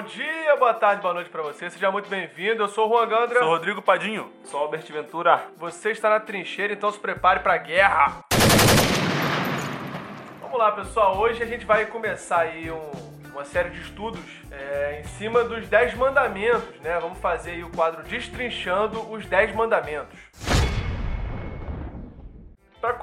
Bom dia, boa tarde, boa noite pra você. Seja muito bem-vindo. Eu sou o Juan Gandra. Sou o Rodrigo Padinho. Sou Albert Ventura. Você está na trincheira, então se prepare pra guerra. Vamos lá, pessoal. Hoje a gente vai começar aí um, uma série de estudos é, em cima dos 10 mandamentos, né? Vamos fazer aí o quadro Destrinchando os 10 mandamentos.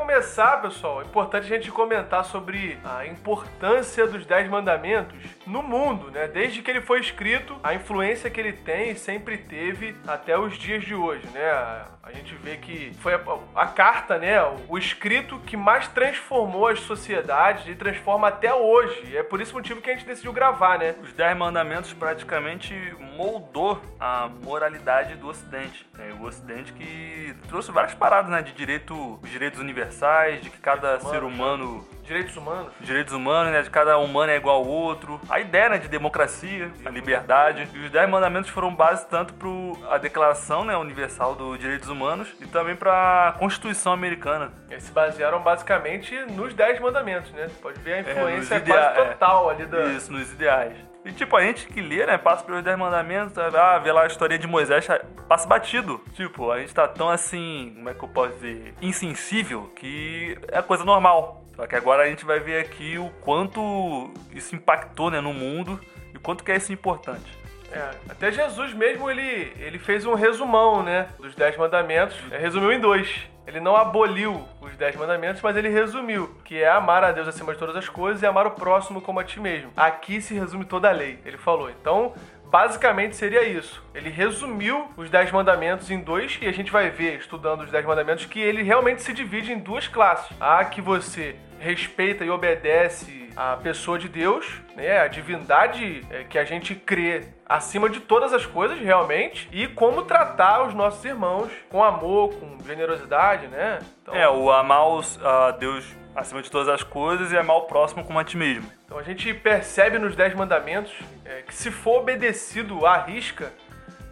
Começar, pessoal, é importante a gente comentar sobre a importância dos Dez Mandamentos no mundo, né? Desde que ele foi escrito, a influência que ele tem e sempre teve até os dias de hoje, né? A gente vê que foi a, a carta, né? O escrito que mais transformou as sociedades e transforma até hoje. E é por esse motivo que a gente decidiu gravar, né? Os Dez Mandamentos praticamente moldou a moralidade do Ocidente. Né? O Ocidente que trouxe várias paradas, né? De direito, os direitos universais, de que cada ser humano Direitos humanos. Direitos humanos, né? De cada humano é igual ao outro. A ideia, né? De democracia, a liberdade. E os Dez Mandamentos foram base tanto para a Declaração né, Universal dos Direitos Humanos e também para a Constituição Americana. Eles se basearam basicamente nos Dez Mandamentos, né? Você pode ver a influência é, quase total é. ali da... Isso, nos ideais. E tipo, a gente que lê, né, passa pelos Dez Mandamentos, ah, vê lá a história de Moisés, passa batido. Tipo, a gente tá tão assim, como é que eu posso dizer, insensível, que é coisa normal. Só que agora a gente vai ver aqui o quanto isso impactou né, no mundo e quanto que é isso importante. É, até Jesus mesmo, ele, ele fez um resumão, né, dos Dez Mandamentos. Resumiu em dois. Ele não aboliu os Dez Mandamentos, mas ele resumiu, que é amar a Deus acima de todas as coisas e amar o próximo como a ti mesmo. Aqui se resume toda a lei, ele falou. Então, basicamente seria isso. Ele resumiu os Dez Mandamentos em dois, e a gente vai ver, estudando os Dez Mandamentos, que ele realmente se divide em duas classes. A que você respeita e obedece a pessoa de Deus, né, a divindade é, que a gente crê acima de todas as coisas, realmente, e como tratar os nossos irmãos com amor, com generosidade, né? Então, é, o amar a Deus acima de todas as coisas e amar o próximo como a ti mesmo. Então a gente percebe nos Dez Mandamentos é, que se for obedecido à risca,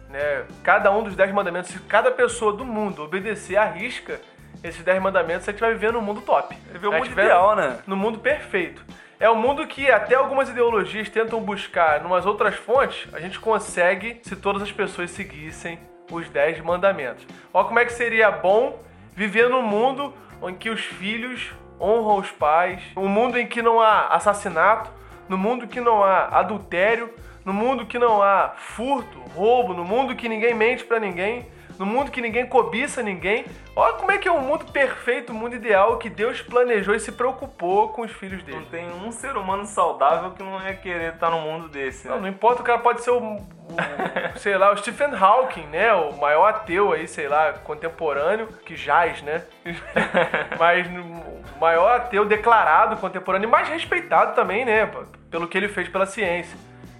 né, cada um dos Dez Mandamentos, se cada pessoa do mundo obedecer à risca, esses 10 mandamentos, a gente vai viver num mundo top. Viver o mundo ideal, né? No mundo perfeito. É um mundo que até algumas ideologias tentam buscar numas outras fontes, a gente consegue se todas as pessoas seguissem os 10 mandamentos. Olha como é que seria bom viver num mundo em que os filhos honram os pais, um mundo em que não há assassinato, no mundo que não há adultério, no mundo que não há furto, roubo, no mundo que ninguém mente para ninguém, no mundo que ninguém cobiça ninguém. Olha como é que é um mundo perfeito, um mundo ideal que Deus planejou e se preocupou com os filhos dele. Não tem um ser humano saudável que não ia querer estar num mundo desse. Né? Não, não importa, o cara pode ser o, o sei lá, o Stephen Hawking, né? O maior ateu aí, sei lá, contemporâneo, que jaz, né? Mas o maior ateu declarado contemporâneo e mais respeitado também, né? Pelo que ele fez pela ciência.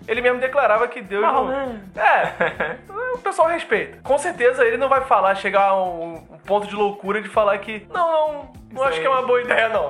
Ele mesmo declarava que Deus não. Né? É. o pessoal respeita. Com certeza ele não vai falar, chegar a um, um ponto de loucura de falar que não, não, não acho que é uma boa ideia, não.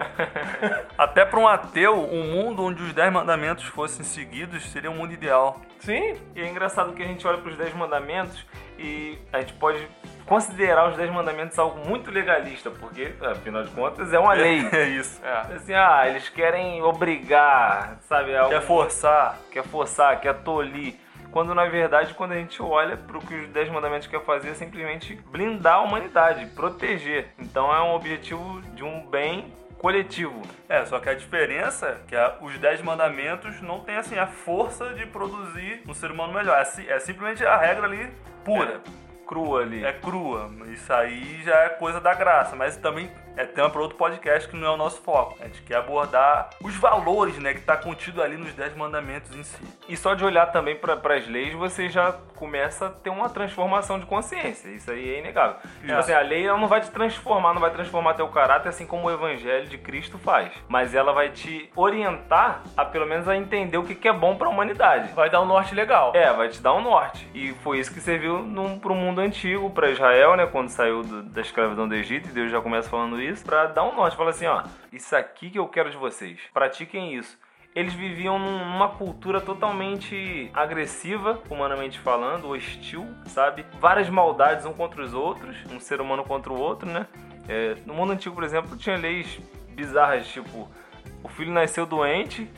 Até para um ateu, um mundo onde os dez mandamentos fossem seguidos seria um mundo ideal. Sim. E é engraçado que a gente olha para os dez mandamentos e a gente pode considerar os Dez Mandamentos algo muito legalista, porque, afinal de contas, é uma lei. É isso. É. Assim, ah, eles querem obrigar, sabe? Algo, quer forçar. Quer forçar, quer tolir. Quando, na verdade, quando a gente olha para o que os Dez Mandamentos quer fazer, é simplesmente blindar a humanidade, proteger. Então é um objetivo de um bem coletivo. É, só que a diferença é que a, os Dez Mandamentos não tem assim a força de produzir um ser humano melhor. É, é simplesmente a regra ali pura. É crua ali. É crua. Isso aí já é coisa da graça. Mas também é tema para outro podcast que não é o nosso foco. A gente quer abordar os valores, né, que está contido ali nos Dez Mandamentos em si. E só de olhar também para as leis, você já começa a ter uma transformação de consciência. Isso aí é inegável. Tipo assim, a lei ela não vai te transformar, não vai transformar teu caráter assim como o evangelho de Cristo faz. Mas ela vai te orientar a pelo menos a entender o que, que é bom para a humanidade. Vai dar um norte legal. É, vai te dar um norte. E foi isso que serviu para o mundo antigo, para Israel, né, quando saiu do, da escravidão do Egito. E Deus já começa falando isso isso para dar um norte. Fala assim, ó, isso aqui que eu quero de vocês. Pratiquem isso. Eles viviam numa cultura totalmente agressiva, humanamente falando, hostil, sabe? Várias maldades um contra os outros, um ser humano contra o outro, né? É, no mundo antigo, por exemplo, tinha leis bizarras, tipo, o filho nasceu doente,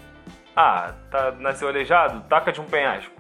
ah, tá, nasceu aleijado, taca de um penhasco.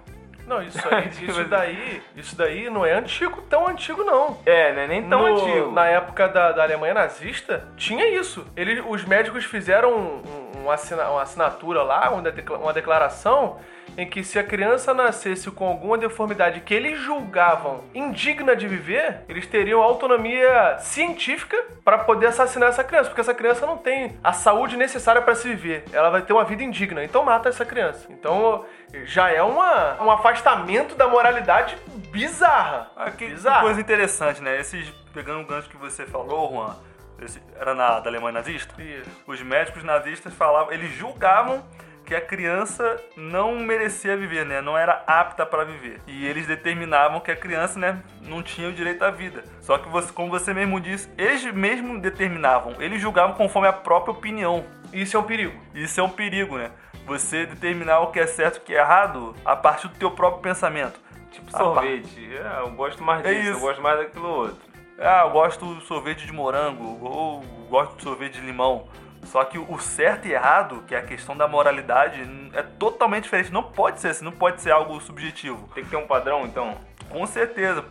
Não, isso aí, isso daí, isso daí não é antigo, tão antigo não. É, né? Nem tão No- antigo. Na época da, da Alemanha nazista, tinha isso. Eles, os médicos fizeram um, um uma assinatura lá, uma, decla- uma declaração, em que se a criança nascesse com alguma deformidade que eles julgavam indigna de viver, eles teriam autonomia científica para poder assassinar essa criança, porque essa criança não tem a saúde necessária para se viver. Ela vai ter uma vida indigna, então mata essa criança. Então já é uma, um afastamento da moralidade bizarra. Ah, que, que bizarra. coisa interessante, né? Esses, pegando o gancho que você falou, Juan, esse- era na, da Alemanha nazista? Isso. Os médicos nazistas falavam, eles julgavam que a criança não merecia viver, né? Não era apta para viver. E eles determinavam que a criança, né, não tinha o direito à vida. Só que você, como você mesmo disse, eles mesmo determinavam, eles julgavam conforme a própria opinião. Isso é um perigo. Isso é um perigo, né? Você determinar o que é certo e o que é errado a partir do teu próprio pensamento. Tipo Ah, sorvete. É, eu gosto mais É disso, eu isso. gosto mais daquilo outro. Ah, eu gosto de sorvete de morango ou gosto de sorvete de limão. Só que o certo e errado, que é a questão da moralidade, é totalmente diferente. Não pode ser assim, não pode ser algo subjetivo. Tem que ter um padrão, então. Com certeza.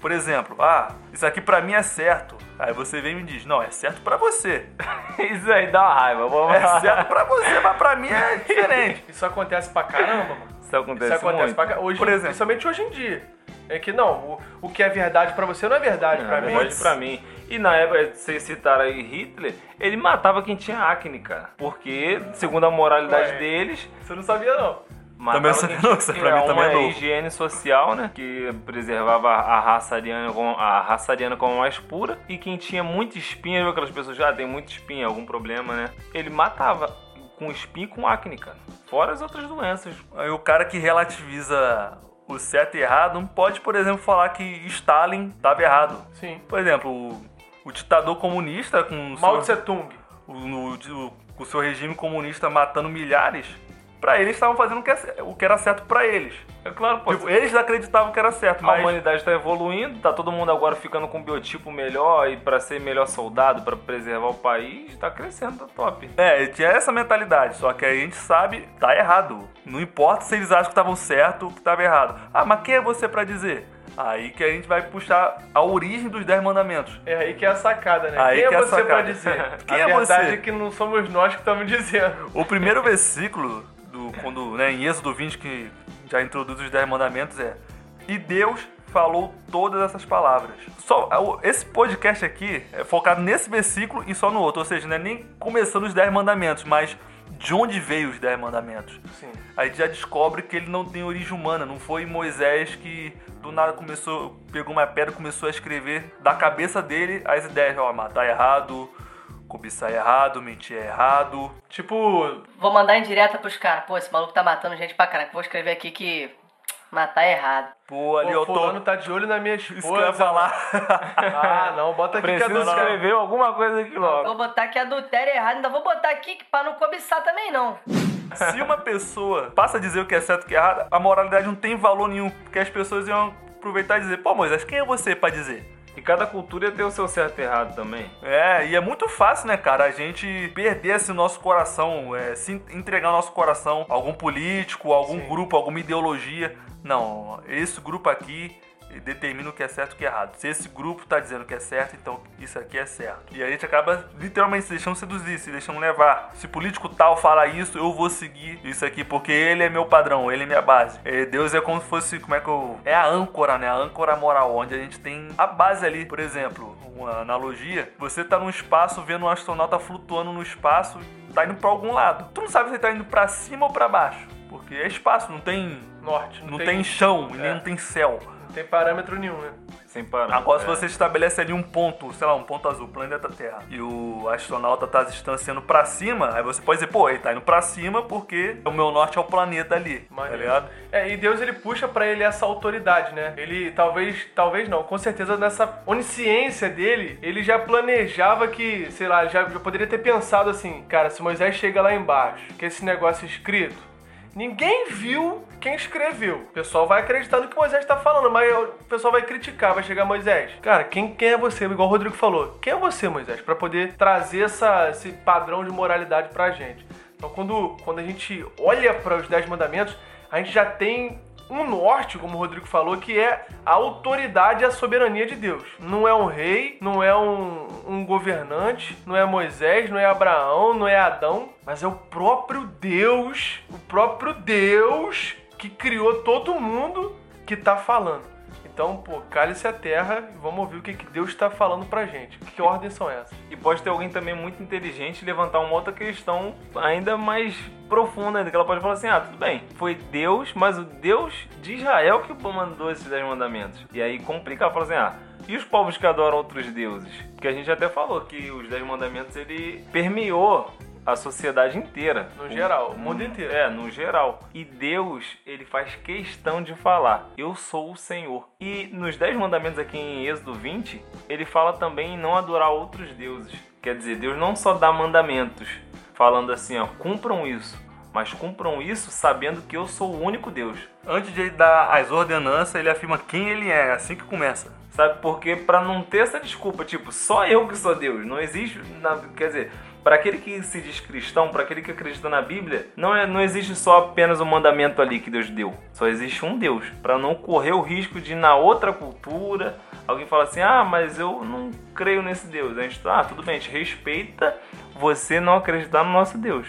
Por exemplo, ah, isso aqui pra mim é certo. Aí você vem e me diz, não, é certo pra você. Isso aí dá uma raiva. Vamos É certo pra você, mas pra mim é diferente. Isso acontece pra caramba, mano. Isso acontece, Isso acontece muito. pra caramba. Hoje, Por exemplo. Principalmente hoje em dia. É que não, o, o que é verdade pra você não é verdade É, pra mim. verdade pra mim. E na época, vocês citaram aí Hitler, ele matava quem tinha acne, cara. Porque, segundo a moralidade Ué. deles, Você não sabia, não. matava Também quem não, essa pra mim também é uma novo. higiene social, né? Que preservava a raça ariana como, a raça ariana como a mais pura. E quem tinha muita espinha, viu aquelas pessoas já tem muita espinha, algum problema, né? Ele matava com espinha e com acne, cara. Fora as outras doenças. Aí o cara que relativiza o certo e errado não pode, por exemplo, falar que Stalin estava errado. Sim. Por exemplo, o, o ditador comunista com Mao Tse Tung. o, o- com o seu regime comunista matando milhares, pra eles estavam fazendo o que, é- era certo pra eles. É claro, pô. Tipo, eles acreditavam que era certo, A mas humanidade está evoluindo, tá todo mundo agora ficando com um biotipo melhor e para ser melhor soldado, para preservar o país, tá crescendo, tá top. É, tinha essa mentalidade, só que a gente sabe, tá errado. Não importa se eles acham que estavam certo ou que estava errado. Ah, mas quem é você pra dizer? Aí que a gente vai puxar a origem dos Dez Mandamentos. É aí que é a sacada, né? Aí Quem que é é a você sacada. pra dizer? Quem a é verdade você? é que não somos nós que estamos dizendo. O primeiro versículo, quando, né, em Êxodo 20, que já introduz os Dez Mandamentos, é: E Deus falou todas essas palavras. Só o- Esse podcast aqui é focado nesse versículo e só no outro, ou seja, não é nem começando os Dez Mandamentos, mas de onde veio os Dez Mandamentos. Sim. Aí já descobre que ele não tem origem humana, não foi Moisés que do nada começou, pegou uma pedra e começou a escrever da cabeça dele as ideias, ó, matar é errado, cobiçar é errado, mentir é errado. Tipo, Vou mandar em direta pros caras. Pô, esse maluco tá matando gente pra caralho. Vou escrever aqui que matar é errado. Pô, ali o eu tô. fulano tá de olho na minha esposa. Isso que falar. Ah, não, bota aqui que a Precisa dona... escrever alguma coisa aqui logo. Vou botar que adultério é errado. Ainda vou botar aqui que pra não cobiçar também não. Se uma pessoa passa a dizer o que é certo e o que é errado, a moralidade não tem valor nenhum. Porque as pessoas iam aproveitar e dizer, pô, Moisés, quem é você pra dizer? E cada cultura tem o seu certo e errado também. É, e é muito fácil, né, cara, a gente perder esse nosso coração, é, se entregar nosso coração a algum político, a algum Sim. grupo, alguma ideologia. Não, esse grupo aqui determina o que é certo e o que é errado. Se esse grupo tá dizendo que é certo, então isso aqui é certo. E a gente acaba literalmente se deixando seduzir, se deixando levar. Se político tal fala isso, eu vou seguir isso aqui, porque ele é meu padrão, ele é minha base. É, Deus é como se fosse, como é que eu... É a âncora, né? A âncora moral, onde a gente tem a base ali. Por exemplo, uma analogia, você tá num espaço vendo um astronauta flutuando no espaço, tá indo pra algum lado. Tu não sabe se ele tá indo pra cima ou pra baixo. Porque é espaço, não tem... Norte. Não, tem, chão e nem é. não tem céu. Não tem parâmetro nenhum, né? Sem parar. Agora, se É. você estabelece ali um ponto, sei lá, um ponto azul, planeta Terra, e o astronauta tá distanciando pra cima, aí você pode dizer, pô, ele tá indo pra cima porque o meu norte é o planeta ali, tá Maneiro. ligado? É, e Deus ele puxa pra ele essa autoridade, né? Ele talvez, talvez não, com certeza nessa onisciência dele, ele já planejava que, sei lá, já, já poderia ter pensado assim, cara, se Moisés chega lá embaixo, que esse negócio é escrito, ninguém viu quem escreveu. O pessoal vai acreditar no que Moisés tá falando, mas o pessoal vai criticar, vai chegar Moisés. Cara, quem, quem é você? Igual o Rodrigo falou, quem é você, Moisés? Pra poder trazer essa, esse padrão de moralidade pra gente. Então, quando, quando a gente olha para os Dez Mandamentos, a gente já tem um norte, como o Rodrigo falou, que é a autoridade e a soberania de Deus. Não é um rei, não é um, um governante, não é Moisés, não é Abraão, não é Adão, mas é o próprio Deus, o próprio Deus que criou todo mundo que tá falando. Então, pô, cale-se a terra e vamos ouvir o que, que Deus está falando pra gente. Que ordens são essas? E pode ter alguém também muito inteligente levantar uma outra questão ainda mais profunda ainda, que ela pode falar assim, ah, tudo bem, foi Deus, mas o Deus de Israel que mandou esses dez mandamentos. E aí complicar, falar assim, ah, e os povos que adoram outros deuses? Porque a gente até falou que os dez mandamentos, ele permeou a sociedade inteira. No geral, o mundo inteiro. É, no geral. E Deus, ele faz questão de falar: Eu sou o Senhor. E nos Dez Mandamentos aqui em Êxodo 20, ele fala também em não adorar outros deuses. Quer dizer, Deus não só dá mandamentos, falando assim, ó, cumpram isso, mas cumpram isso sabendo que eu sou o único Deus. Antes de ele dar as ordenanças, ele afirma quem ele é, assim que começa. Sabe? Porque pra não ter essa desculpa, tipo, só eu que sou Deus, não existe, na- quer dizer, para aquele que se diz cristão, para aquele que acredita na Bíblia, não é não existe só apenas o mandamento ali que Deus deu. Só existe um Deus, Pra não correr o risco de na outra cultura alguém falar assim: "Ah, mas eu não creio nesse Deus". A gente, ah, tudo bem, a gente respeita você não acreditar no nosso Deus.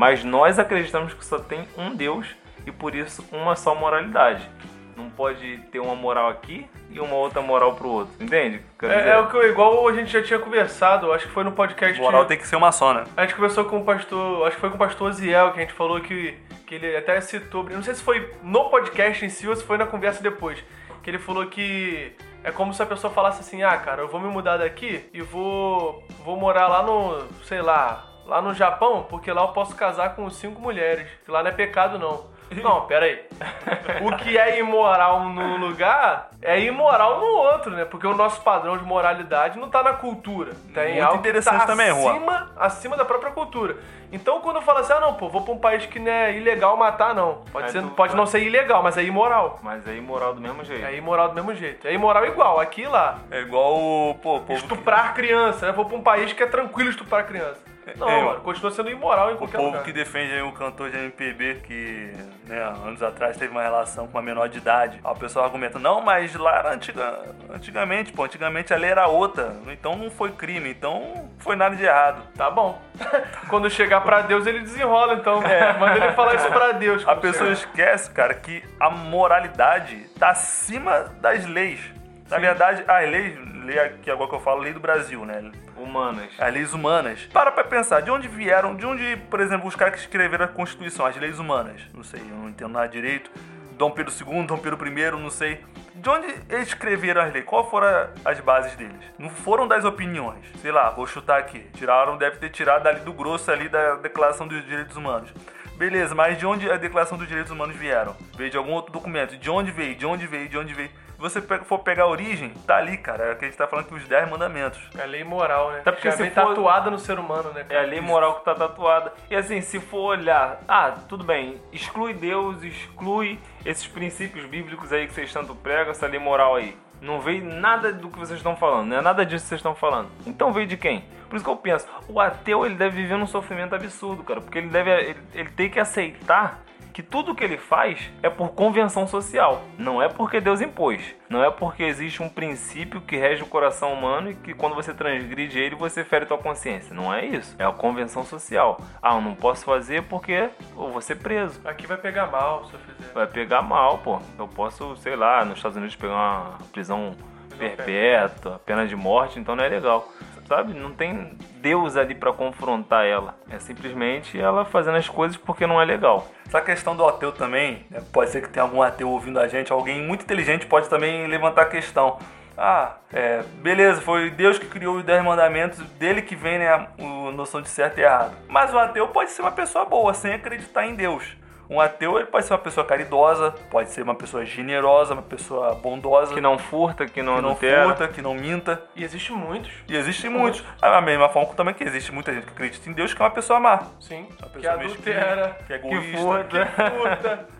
Mas nós acreditamos que só tem um Deus e por isso uma só moralidade. Não pode ter uma moral aqui e uma outra moral pro outro. Entende? É, é o que eu- igual a gente já tinha conversado, acho que foi no podcast. Moral tem que ser uma só, né? A gente conversou com o pastor, acho que foi com o pastor Ziel, que a gente falou que, que ele até citou, não sei se foi no podcast em si ou se foi na conversa depois, que ele falou que é como se a pessoa falasse assim, ah, cara, eu vou me mudar daqui e vou, vou morar lá no, sei lá, lá no Japão, porque lá eu posso casar com cinco mulheres, que lá não é pecado não. Não, pera aí. O que é imoral num lugar é imoral no outro, né? Porque o nosso padrão de moralidade não tá na cultura. Tem Muito algo interessante que tá também, Juan. acima, acima da própria cultura. Então quando fala assim, ah não, pô, vou pra um país que não é ilegal matar, não. Pode, É, ser, tu- pode não ser ilegal, mas é imoral. Mas é imoral do mesmo jeito. É imoral do mesmo jeito. É imoral igual, aqui e lá. É igual o pô, povo que- Estuprar criança, né? Vou pra um país que é tranquilo estuprar criança. Não, É, mano, continua sendo imoral em O qualquer povo lugar. que defende aí o cantor de MPB que, né, anos atrás teve uma relação com uma menor de idade. Aí o pessoal argumenta, não, mas lá era antiga, antigamente, pô, antigamente a lei era outra, então não foi crime, então foi nada de errado. Tá bom. Quando chegar pra Deus, ele desenrola, então. Manda ele falar isso pra Deus. A pessoa chegar. esquece, cara, que a moralidade tá acima das leis. Na verdade, as leis, lei aqui agora que eu falo, lei do Brasil, né? Humanas. As leis humanas. Para pra pensar, de onde vieram, de onde, por exemplo, os caras que escreveram a Constituição, as leis humanas? Não sei, eu não entendo nada direito. Dom Pedro II, Dom Pedro I, não sei. De onde eles escreveram as leis? Qual foram as bases deles? Não foram das opiniões. Sei lá, vou chutar aqui. Tiraram, deve ter tirado ali do grosso ali da Declaração dos Direitos Humanos. Beleza, mas de onde a Declaração dos Direitos Humanos vieram? Veio de algum outro documento. De onde veio? De onde veio? De onde veio? Se você for pegar a origem, tá ali, cara. É o que a gente tá falando que os 10 mandamentos. É lei moral, né? Até porque vem for- tatuada no ser humano, né? É a lei moral que tá tatuada. E assim, se for olhar, ah, tudo bem, exclui Deus, exclui esses princípios bíblicos aí que vocês tanto pregam, essa lei moral aí. Não veio nada do que vocês estão falando, não é nada disso que vocês estão falando. Então veio de quem? Por isso que eu penso, o ateu ele deve viver num sofrimento absurdo, cara, porque ele deve ele, ele tem que aceitar que tudo que ele faz é por convenção social. Não é porque Deus impôs. Não é porque existe um princípio que rege o coração humano e que quando você transgride ele, você fere tua consciência. Não é isso. É a convenção social. Ah, eu não posso fazer porque eu vou ser preso. Aqui vai pegar mal se eu fizer. Vai pegar mal, pô. Eu posso, sei lá, nos Estados Unidos pegar uma prisão perpétua, pena de morte, então não é legal. Sabe? Não tem Deus ali pra confrontar ela. É simplesmente ela fazendo as coisas porque não é legal. Essa questão do ateu também, né, pode ser que tenha algum ateu ouvindo a gente, alguém muito inteligente pode também levantar a questão. Ah, é, beleza, foi Deus que criou os 10 mandamentos, dele que vem né, a, a noção de certo e errado. Mas o ateu pode ser uma pessoa boa, sem acreditar em Deus. Um ateu ele pode ser uma pessoa caridosa, pode ser uma pessoa generosa, uma pessoa bondosa, Que não furta, que não, que não adultera. furta, que não minta. E existe muitos, E existem muitos. Da mesma forma também que existe muita gente que acredita em Deus que é uma pessoa má. sim. Uma Que pessoa adultera, mesquinha, que é que egoísta, furta, que furta.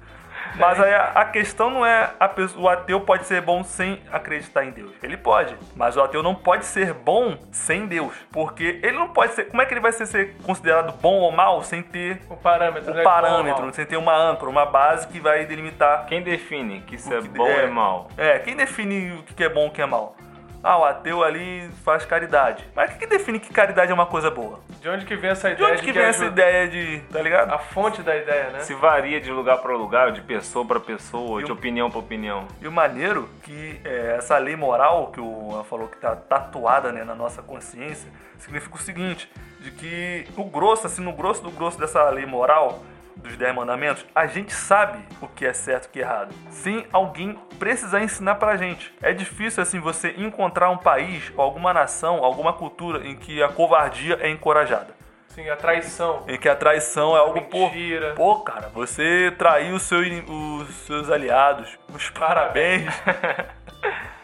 Mas aí a, questão não é a pessoa, o ateu pode ser bom sem acreditar em Deus. Ele pode, mas o ateu não pode ser bom sem Deus, porque ele não pode ser. Como é que ele vai ser, ser considerado bom ou mal sem ter O parâmetro, o né? parâmetro, Bom, sem ter uma âncora, uma base que vai delimitar. Quem define que isso é que- bom ou é mal? É, quem define o que é bom e o que é mal? Ah, o ateu ali faz caridade. Mas o que que define que caridade é uma coisa boa? De onde que vem essa De ideia onde que que vem essa ajuda? ideia de. tá ligado? A fonte da ideia, né? Se varia de lugar para lugar, de pessoa para pessoa, de opinião para opinião. E o maneiro que é, essa lei moral que o Juan falou que tá tatuada né, na nossa consciência significa o seguinte, de que o grosso, assim, no grosso do grosso dessa lei moral dos dez mandamentos, a gente sabe o que é certo e o que é errado, sem alguém precisar ensinar pra gente. É difícil assim você encontrar um país, ou alguma nação, alguma cultura em que a covardia é encorajada. Sim, a traição. Em que a traição é algo pô, Mentira. Pô, cara, você traiu seu os seus aliados. Os parabéns.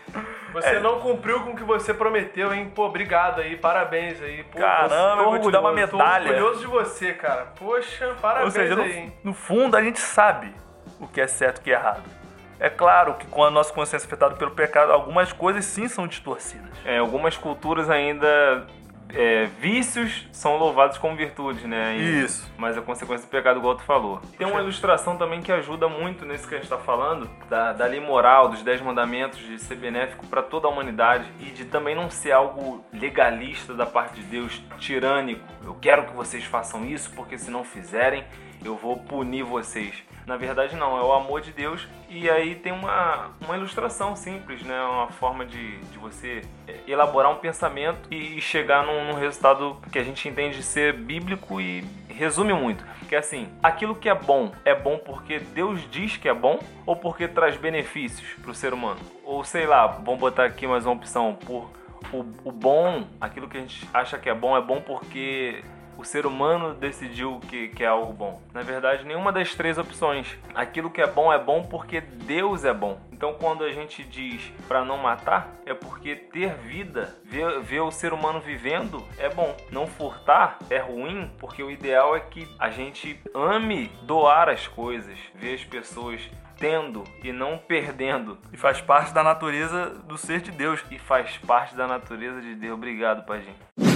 Você É. não cumpriu com o que você prometeu, hein? Pô, obrigado aí, parabéns aí. Pô, Caramba, eu vou te dar uma medalha. Tô orgulhoso de você, cara. Poxa, parabéns Ou seja, no, aí, hein? no fundo a gente sabe o que é certo e o que é errado. É claro que com a nossa consciência afetada pelo pecado, algumas coisas sim são distorcidas. É, algumas culturas ainda. É, vícios são louvados como virtudes, né? ainda. Isso. Mas a consequência do pecado, igual tu falou. Tem uma ilustração também que ajuda muito nisso que a gente tá falando, da, da lei moral, dos dez mandamentos, de ser benéfico para toda a humanidade e de também não ser algo legalista da parte de Deus, tirânico. Eu quero que vocês façam isso, porque se não fizerem, eu vou punir vocês. Na verdade, não, é o amor de Deus. E aí tem uma, uma ilustração simples, né? Uma forma de, de você é, elaborar um pensamento e chegar num, num resultado que a gente entende ser bíblico e resume muito. Que é assim, aquilo que é bom é bom porque Deus diz que é bom ou porque traz benefícios para o ser humano? Ou sei lá, vamos botar aqui mais uma opção, por o, o bom, aquilo que a gente acha que é bom é bom porque o ser humano decidiu que, que é algo bom. Na verdade, nenhuma das três opções. Aquilo que é bom é bom porque Deus é bom. Então, quando a gente diz para não matar, é porque ter vida, ver, ver o ser humano vivendo, é bom. Não furtar é ruim, porque o ideal é que a gente ame doar as coisas, ver as pessoas tendo e não perdendo. E faz parte da natureza do ser de Deus. E faz parte da natureza de Deus. Obrigado, Paginho.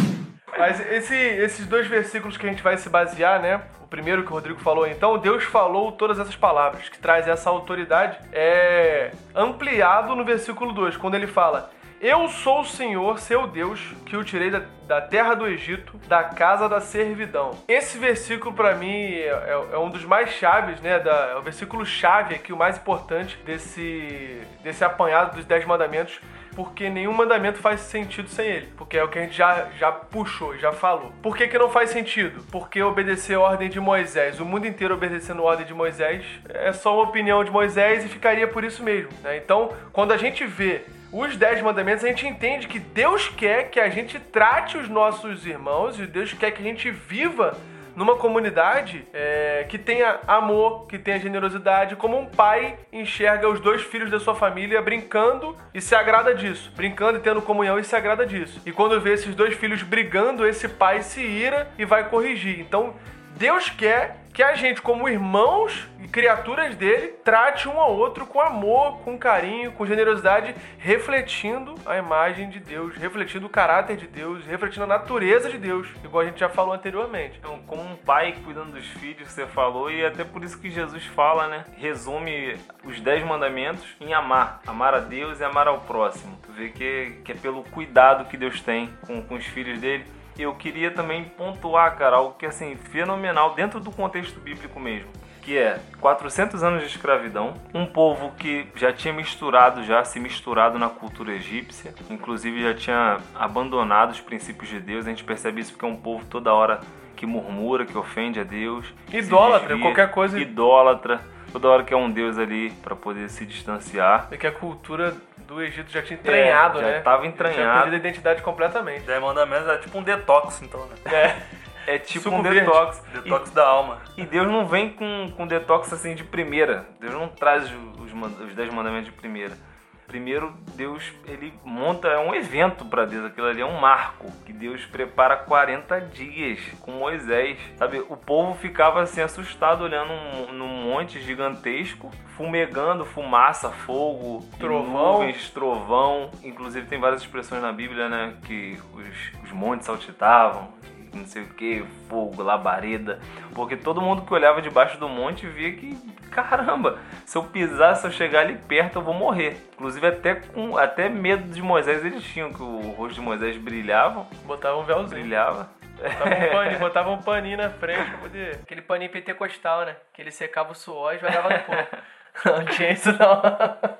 Mas esse- esses dois versículos que a gente vai se basear, né? O primeiro que o Rodrigo falou, então, Deus falou todas essas palavras, que traz essa autoridade, é ampliado no versículo 2, quando ele fala: Eu sou o Senhor, seu Deus, que o tirei da, da terra do Egito, da casa da servidão. Esse versículo, pra mim, é, é- é um dos mais chaves, né? Da, é o versículo chave aqui, o mais importante desse, desse apanhado dos Dez Mandamentos porque nenhum mandamento faz sentido sem ele. Porque é o que a gente já, já puxou, já falou. Por que, que não faz sentido? Porque obedecer a ordem de Moisés, o mundo inteiro obedecendo a ordem de Moisés, é só uma opinião de Moisés e ficaria por isso mesmo. né? Então, quando a gente vê os dez mandamentos, a gente entende que Deus quer que a gente trate os nossos irmãos e Deus quer que a gente viva numa comunidade é, que tenha amor, que tenha generosidade, como um pai enxerga os dois filhos da sua família brincando e se agrada disso, brincando e tendo comunhão e se agrada disso. E quando vê esses dois filhos brigando, esse pai se ira e vai corrigir. Então, Deus quer que a gente, como irmãos e criaturas dele, trate um ao outro com amor, com carinho, com generosidade, refletindo a imagem de Deus, refletindo o caráter de Deus, refletindo a natureza de Deus, igual a gente já falou anteriormente. Então, como um pai cuidando dos filhos, você falou, e até por isso que Jesus fala, né? Resume os dez mandamentos em amar. Amar a Deus e amar ao próximo. Tu vê que, que é pelo cuidado que Deus tem com, com os filhos dele. Eu queria também pontuar, cara, algo que é assim, fenomenal dentro do contexto bíblico mesmo. Que é 400 anos de escravidão, um povo que já tinha misturado, já se misturado na cultura egípcia, inclusive já tinha abandonado os princípios de Deus. A gente percebe isso porque é um povo toda hora que murmura, que ofende a Deus. Idólatra, desvia, qualquer coisa- Idólatra, toda hora que é um Deus ali para poder se distanciar. É que a cultura do Egito já tinha entranhado, já né? tava Já entranhado. tinha perdido a identidade completamente. Dez mandamentos é tipo um detox, então, né? É. É tipo Suco um verde. detox. Detox da alma. E, e Deus não vem com, com detox assim de primeira. Deus não traz os, os 10 mandamentos de primeira. Primeiro, Deus ele monta é um evento para Deus, aquilo ali é um marco que Deus prepara 40 dias com Moisés, sabe? O povo ficava assim assustado olhando um, num monte gigantesco, fumegando fumaça, fogo, Trovão. nuvens, trovão. Inclusive tem várias expressões na Bíblia, né, que os, os montes saltitavam, não sei o que, fogo, labareda, porque todo mundo que olhava debaixo do monte via que, caramba, se eu pisar, se eu chegar ali perto, eu vou morrer. Inclusive até com até medo de Moisés eles tinham, que o rosto de Moisés brilhava, Botava um véuzinho. brilhava. Botava um paninho, botava um paninho na frente pra poder. Aquele paninho pentecostal, né? Que ele secava o suor e jogava no corpo. Não tinha isso não.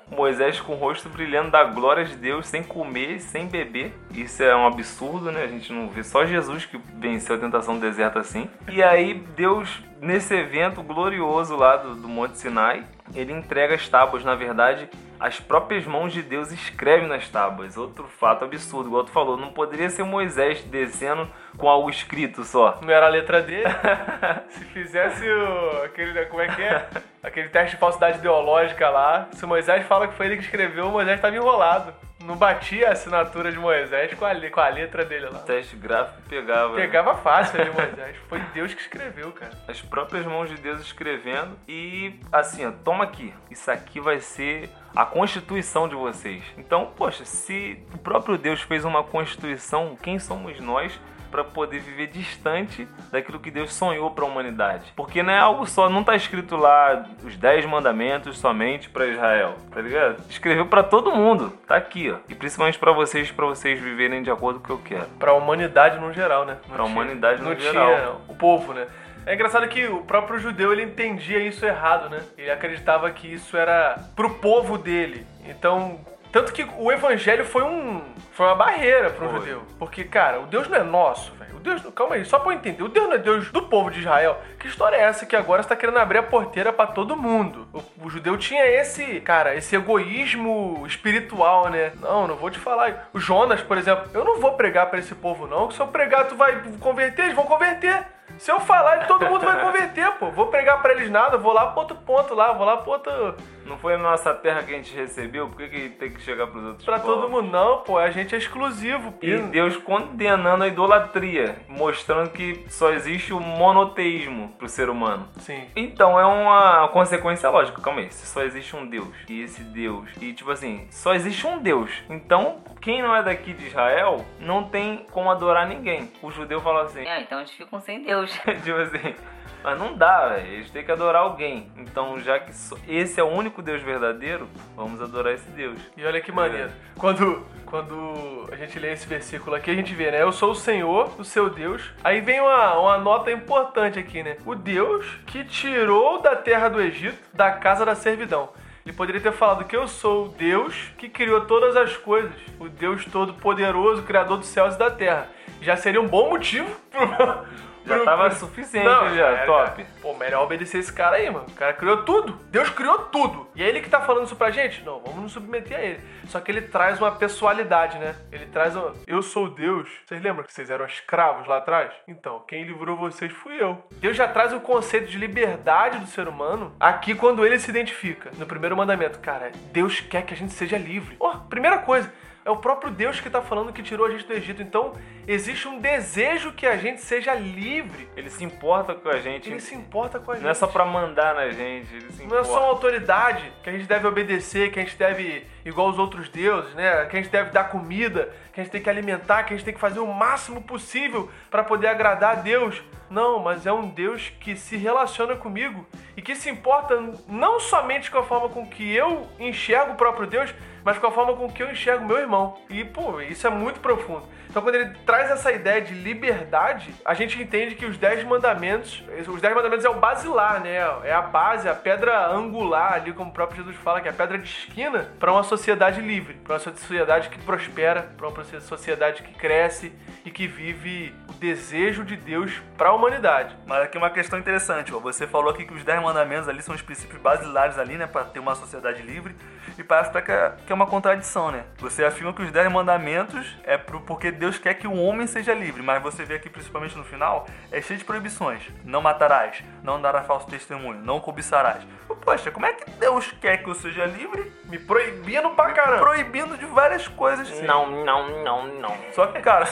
Moisés com o rosto brilhando da glória de Deus, sem comer, sem beber. Isso é um absurdo, né? A gente não vê só Jesus que venceu a tentação do deserto assim. E aí Deus, nesse evento glorioso lá do, do Monte Sinai, ele entrega as tábuas. Na verdade, as próprias mãos de Deus escrevem nas tábuas. Outro fato absurdo, igual tu falou, não poderia ser Moisés descendo com algo escrito só. Não era a letra dele. Se fizesse o. aquele. como é que é? Aquele teste de falsidade ideológica lá. Se o Moisés fala que foi ele que escreveu, o Moisés estava enrolado. Não batia a assinatura de Moisés com a, com a letra dele lá. Teste gráfico pegava. Pegava fácil ali, Moisés. Foi Deus que escreveu, cara. as próprias mãos de Deus escrevendo e assim, ó, toma aqui. Isso aqui vai ser a constituição de vocês. Então, poxa, se o próprio Deus fez uma constituição, quem somos nós para poder viver distante daquilo que Deus sonhou para a humanidade? Porque não é algo só, não tá escrito lá os 10 mandamentos somente para Israel, tá ligado? Escreveu para todo mundo. Tá aqui, ó. E principalmente para vocês, para vocês viverem de acordo com o que eu quero. Pra humanidade no geral, né? Não Pra humanidade no não geral. Tinha o povo, né? É engraçado que o próprio judeu ele entendia isso errado, né? Ele acreditava que isso era pro povo dele. Então, tanto que o evangelho foi um foi uma barreira para um judeu, porque cara, o Deus não é nosso, velho. O Deus, calma aí, só pra eu entender. O Deus não é Deus do povo de Israel. Que história é essa que agora você tá querendo abrir a porteira pra todo mundo? O, o judeu tinha esse, cara, esse egoísmo espiritual, né? Não, não vou te falar. O Jonas, por exemplo, eu não vou pregar pra esse povo não, que se eu pregar tu vai converter, eles vão converter. Se eu falar, todo mundo vai converter, pô. Vou pregar pra eles nada, vou lá pro outro ponto lá, vou lá pro outro Não foi na nossa terra que a gente recebeu? Por que, que tem que chegar pros outros Pra povos? todo mundo, não, pô, a gente é exclusivo. E Deus condenando a idolatria, mostrando que só existe o monoteísmo pro ser humano. Sim. Então é uma consequência lógica, calma aí. Se só existe um Deus, e esse Deus, e tipo assim, só existe um Deus. Então, quem não é daqui de Israel não tem como adorar ninguém. O judeu fala assim, É, então eles ficam sem Deus. tipo assim, mas não dá, velho. Eles têm que adorar alguém. Então, já que esse é o único Deus verdadeiro, vamos adorar esse Deus. E olha que maneiro. Quando, quando a gente lê esse versículo aqui, a gente vê, né? Eu sou o Senhor, o seu Deus. Aí vem uma, uma nota importante aqui, né? O Deus que tirou da terra do Egito, da casa da servidão. Ele poderia ter falado que eu sou o Deus que criou todas as coisas. O Deus todo-poderoso, criador dos céus e da terra. Já seria um bom motivo. Já tava suficiente Não, já, é, top. Pô, melhor obedecer esse cara aí, mano. O cara criou tudo. Deus criou tudo. E é ele que tá falando isso pra gente? Não, vamos nos submeter a ele. Só que ele traz uma pessoalidade, né? Ele traz um... Eu sou Deus. Vocês lembram que vocês eram escravos lá atrás? Então, quem livrou vocês fui eu. Deus já traz o conceito de liberdade do ser humano aqui quando ele se identifica. No primeiro mandamento, cara, Deus quer que a gente seja livre. Ó, primeira coisa. É o próprio Deus que tá falando que tirou a gente do Egito. Então, existe um desejo que a gente seja livre. Ele se importa com a gente. Ele se importa com a gente. Não é só pra mandar na gente, ele se Não é só uma autoridade que a gente deve obedecer, que a gente deve, igual os outros deuses, né? Que a gente deve dar comida, que a gente tem que alimentar, que a gente tem que fazer o máximo possível para poder agradar a Deus. Não, mas é um Deus que se relaciona comigo e que se importa não somente com a forma com que eu enxergo o próprio Deus, mas com a forma com que eu enxergo meu irmão. E, pô, isso é muito profundo. Então, quando ele traz essa ideia de liberdade, a gente entende que os Dez Mandamentos, os Dez Mandamentos é o basilar, né? É a base, a pedra angular ali, como o próprio Jesus fala, que é a pedra de esquina para uma sociedade livre, para uma sociedade que prospera, para uma sociedade que cresce e que vive o desejo de Deus para a humanidade. Mas aqui uma questão interessante, ó. Você falou aqui que os 10 mandamentos ali são os princípios basilares ali, né? Pra ter uma sociedade livre. E parece até que é, que é uma contradição, né? Você afirma que os 10 mandamentos é pro, porque Deus quer que o homem seja livre. Mas você vê aqui, principalmente no final, é cheio de proibições. Não matarás, não darás falso testemunho, não cobiçarás. poxa, como é que Deus quer que eu seja livre? Me proibindo pra caramba. Proibindo de várias coisas. Não, não, não, não. Só que, cara,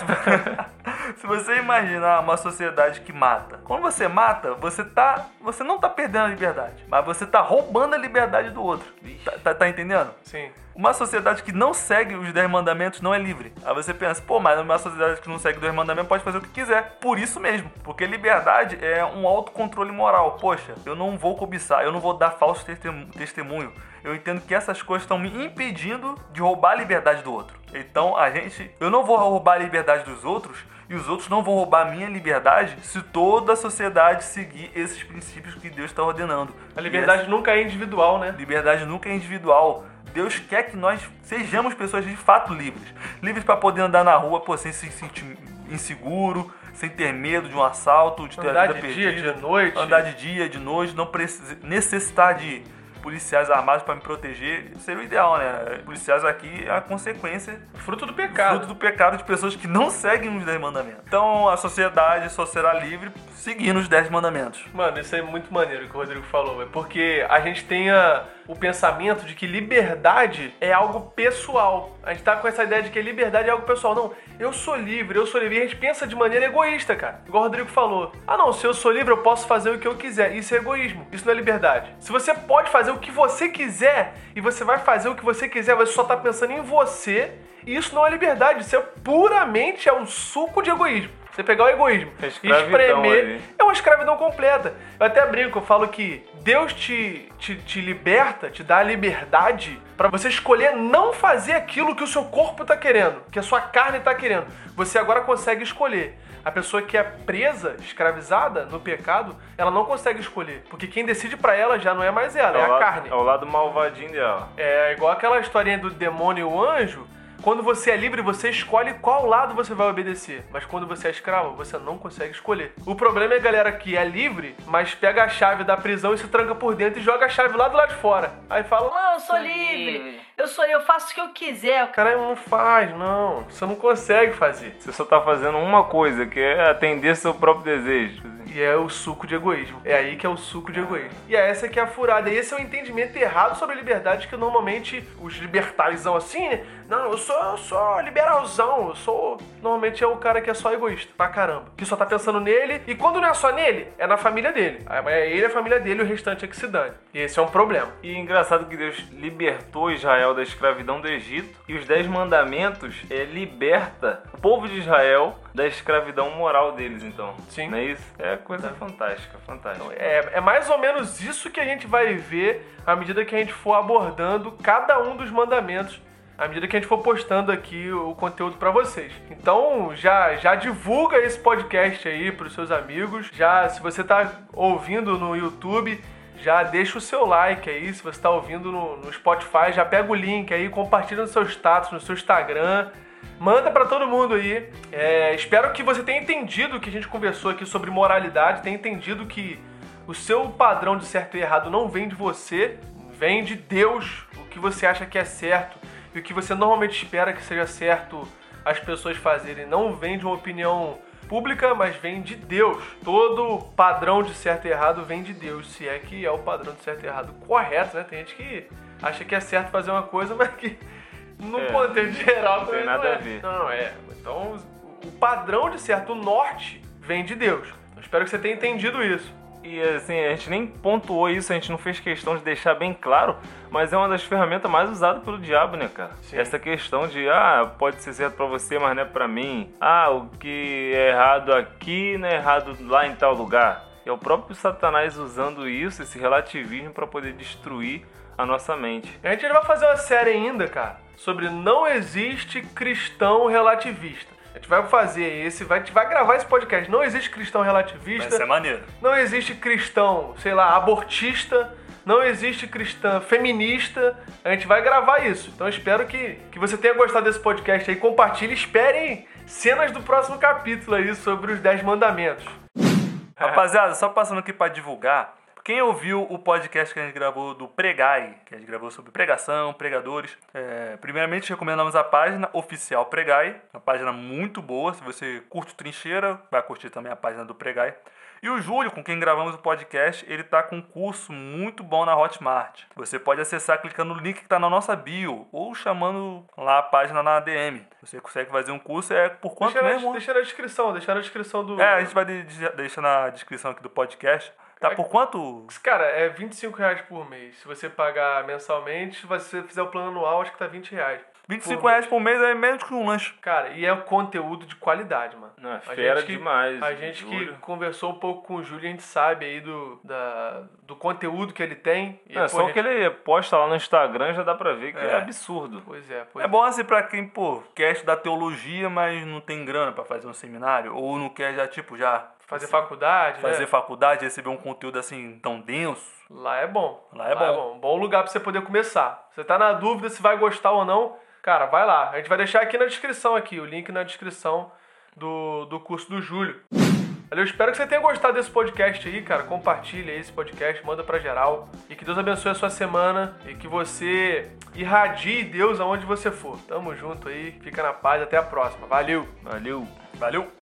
se, você imaginar uma sociedade que mata, quando você mata, você tá. Você não tá perdendo a liberdade, mas você tá roubando a liberdade do outro. Tá, tá, tá entendendo? Sim. Uma sociedade que não segue os 10 mandamentos não é livre. Aí você pensa, pô, mas uma sociedade que não segue os 10 mandamentos pode fazer o que quiser. Por isso mesmo. Porque liberdade é um autocontrole moral. Poxa, eu não vou cobiçar, eu não vou dar falso testemunho-. Eu entendo que essas coisas estão me impedindo de roubar a liberdade do outro. Então a gente. Eu não vou roubar a liberdade dos outros e os outros não vão roubar a minha liberdade se toda a sociedade seguir esses princípios que Deus está ordenando. A liberdade nunca é individual, né? Liberdade nunca é individual. Deus quer que nós sejamos pessoas de fato livres. Livres para poder andar na rua, pô, sem se sentir inseguro, sem ter medo de um assalto, de ter Andar a vida de dia, perdida. de noite. Andar de dia, de noite, não necessitar de policiais armados para me proteger. Seria o ideal, né? Policiais aqui é a consequência Fruto do pecado. fruto do pecado de pessoas que não seguem os 10 mandamentos. Então a sociedade só será livre seguindo os 10 mandamentos. Mano, isso é muito maneiro que o Rodrigo falou, é porque a gente tem a- o pensamento de que liberdade é algo pessoal. A gente tá com essa ideia de que liberdade é algo pessoal. Não, eu sou livre, eu sou livre. E a gente pensa de maneira egoísta, cara. Igual o Rodrigo falou. Ah, não, se eu sou livre, eu posso fazer o que eu quiser. Isso é egoísmo. Isso não é liberdade. Se você pode fazer o que você quiser e você vai fazer o que você quiser, você só tá pensando em você. Isso não é liberdade. Isso é puramente é um suco de egoísmo. Você pegar o egoísmo É e espremer ali. é uma escravidão completa. Eu até brinco, eu falo que Deus te, te, te liberta, te dá a liberdade pra você escolher não fazer aquilo que o seu corpo tá querendo, que a sua carne tá querendo. Você agora consegue escolher. A pessoa que é presa, escravizada no pecado, ela não consegue escolher. Porque quem decide pra ela já não é mais ela, é, o a lado- carne. É o lado malvadinho dela. É igual aquela historinha do demônio e o anjo. Quando você é livre, você escolhe qual lado você vai obedecer. Mas quando você é escravo, você não consegue escolher. O problema é a galera que é livre, mas pega a chave da prisão e se tranca por dentro e joga a chave lá do lado de fora. Aí fala, Não, eu sou livre. Eu sou eu faço o que eu quiser. cara, não faz, não. Você não consegue fazer. Você só tá fazendo uma coisa, que é atender seu próprio desejo. E é o suco de egoísmo. É aí que é o suco de egoísmo. E é essa que é a furada. E esse é o entendimento errado sobre a liberdade que normalmente os libertários assim, né? Não, eu sou, eu sou liberalzão. Eu sou. Normalmente é o cara que é só egoísta, pra caramba. Que só tá pensando nele. E quando não é só nele, é na família dele. É ele, a família dele, o restante é que se dane. E esse é um problema. E engraçado que Deus libertou Israel da escravidão do Egito e os Dez Mandamentos é, liberta o povo de Israel da escravidão moral deles, então. Sim. Não é isso? É coisa fantástica, fantástica. É, é mais ou menos isso que a gente vai ver à medida que a gente for abordando cada um dos mandamentos, à medida que a gente for postando aqui o conteúdo pra vocês. Então, já já divulga esse podcast aí pros seus amigos. Já se você tá ouvindo no YouTube, já deixa o seu like aí. Se você tá ouvindo no, no Spotify, já pega o link aí, compartilha no seu status, no seu Instagram. Manda pra todo mundo aí. É, espero que você tenha entendido o que a gente conversou aqui sobre moralidade, tenha entendido que o seu padrão de certo e errado não vem de você, vem de Deus. O que você acha que é certo e o que você normalmente espera que seja certo as pessoas fazerem não vem de uma opinião pública, mas vem de Deus. Todo padrão de certo e errado vem de Deus, se é que é o padrão de certo e errado correto, né? Tem gente que acha que é certo fazer uma coisa, mas que no É, contexto geral não tem nada é. a ver. Não, é. Então, o- padrão de certo, o norte, vem de Deus. Eu espero que você tenha entendido isso. E assim, a gente nem pontuou isso, a gente não fez questão de deixar bem claro, mas é uma das ferramentas mais usadas pelo diabo, né, cara? Sim. Essa questão de, ah, pode ser certo pra você, mas não é pra mim. Ah, o que é errado aqui não é errado lá em tal lugar. É o próprio Satanás usando isso, esse relativismo, pra poder destruir a nossa mente. A gente vai fazer uma série ainda, cara, sobre não existe cristão relativista. A gente vai fazer esse, vai, a gente vai gravar esse podcast. Não existe cristão relativista. ser maneiro. Não existe cristão, sei lá, abortista. Não existe cristã feminista. A gente vai gravar isso. Então espero que, que você tenha gostado desse podcast aí. Compartilhe. Esperem cenas do próximo capítulo aí sobre os 10 mandamentos. Rapaziada, só passando aqui pra divulgar, Quem ouviu o podcast que a gente gravou do Pregai, que a gente gravou sobre pregação, pregadores, é, primeiramente recomendamos a página oficial Pregai, uma página muito boa. Se você curte trincheira, vai curtir também a página do Pregai. E o Júlio, com quem gravamos o podcast, ele tá com um curso muito bom na Hotmart. Você pode acessar clicando no link que está na nossa bio ou chamando lá a página na DM. Você consegue fazer um curso, é por quanto Deixa na, mesmo? deixa na descrição, deixa na descrição do. É, a gente vai de- de- deixar na descrição aqui do podcast. Tá por quanto? Cara, é 25 reais por mês. Se você pagar mensalmente, se você fizer o plano anual, acho que tá 20 reais. 25 Por reais por mês é menos que um lanche. Cara, e é conteúdo de qualidade, mano. Não, é A fera gente que- demais. A gente Júlio. que conversou um pouco com o Júlio, a gente sabe aí do, da, do conteúdo que ele tem. E, Não, é pô, só gente- que ele posta lá no Instagram já dá pra ver que é, É. absurdo. Pois é, pois É bom assim pra quem, pô, quer estudar teologia, mas não tem grana pra fazer um seminário. Ou não quer já, tipo, já Fazer faculdade, fazer né? faculdade, receber um conteúdo assim tão denso. Lá é bom. Lá é bom. Bom lugar pra você poder começar. Você tá na dúvida se vai gostar ou não, cara, vai lá. A gente vai deixar aqui na descrição aqui, o link na descrição do, do curso do Júlio. Valeu, espero que você tenha gostado desse podcast aí, cara. Compartilha aí esse podcast, manda pra geral. E que Deus abençoe a sua semana e que você irradie Deus aonde você for. Tamo junto aí, fica na paz, até a próxima. Valeu! Valeu. Valeu!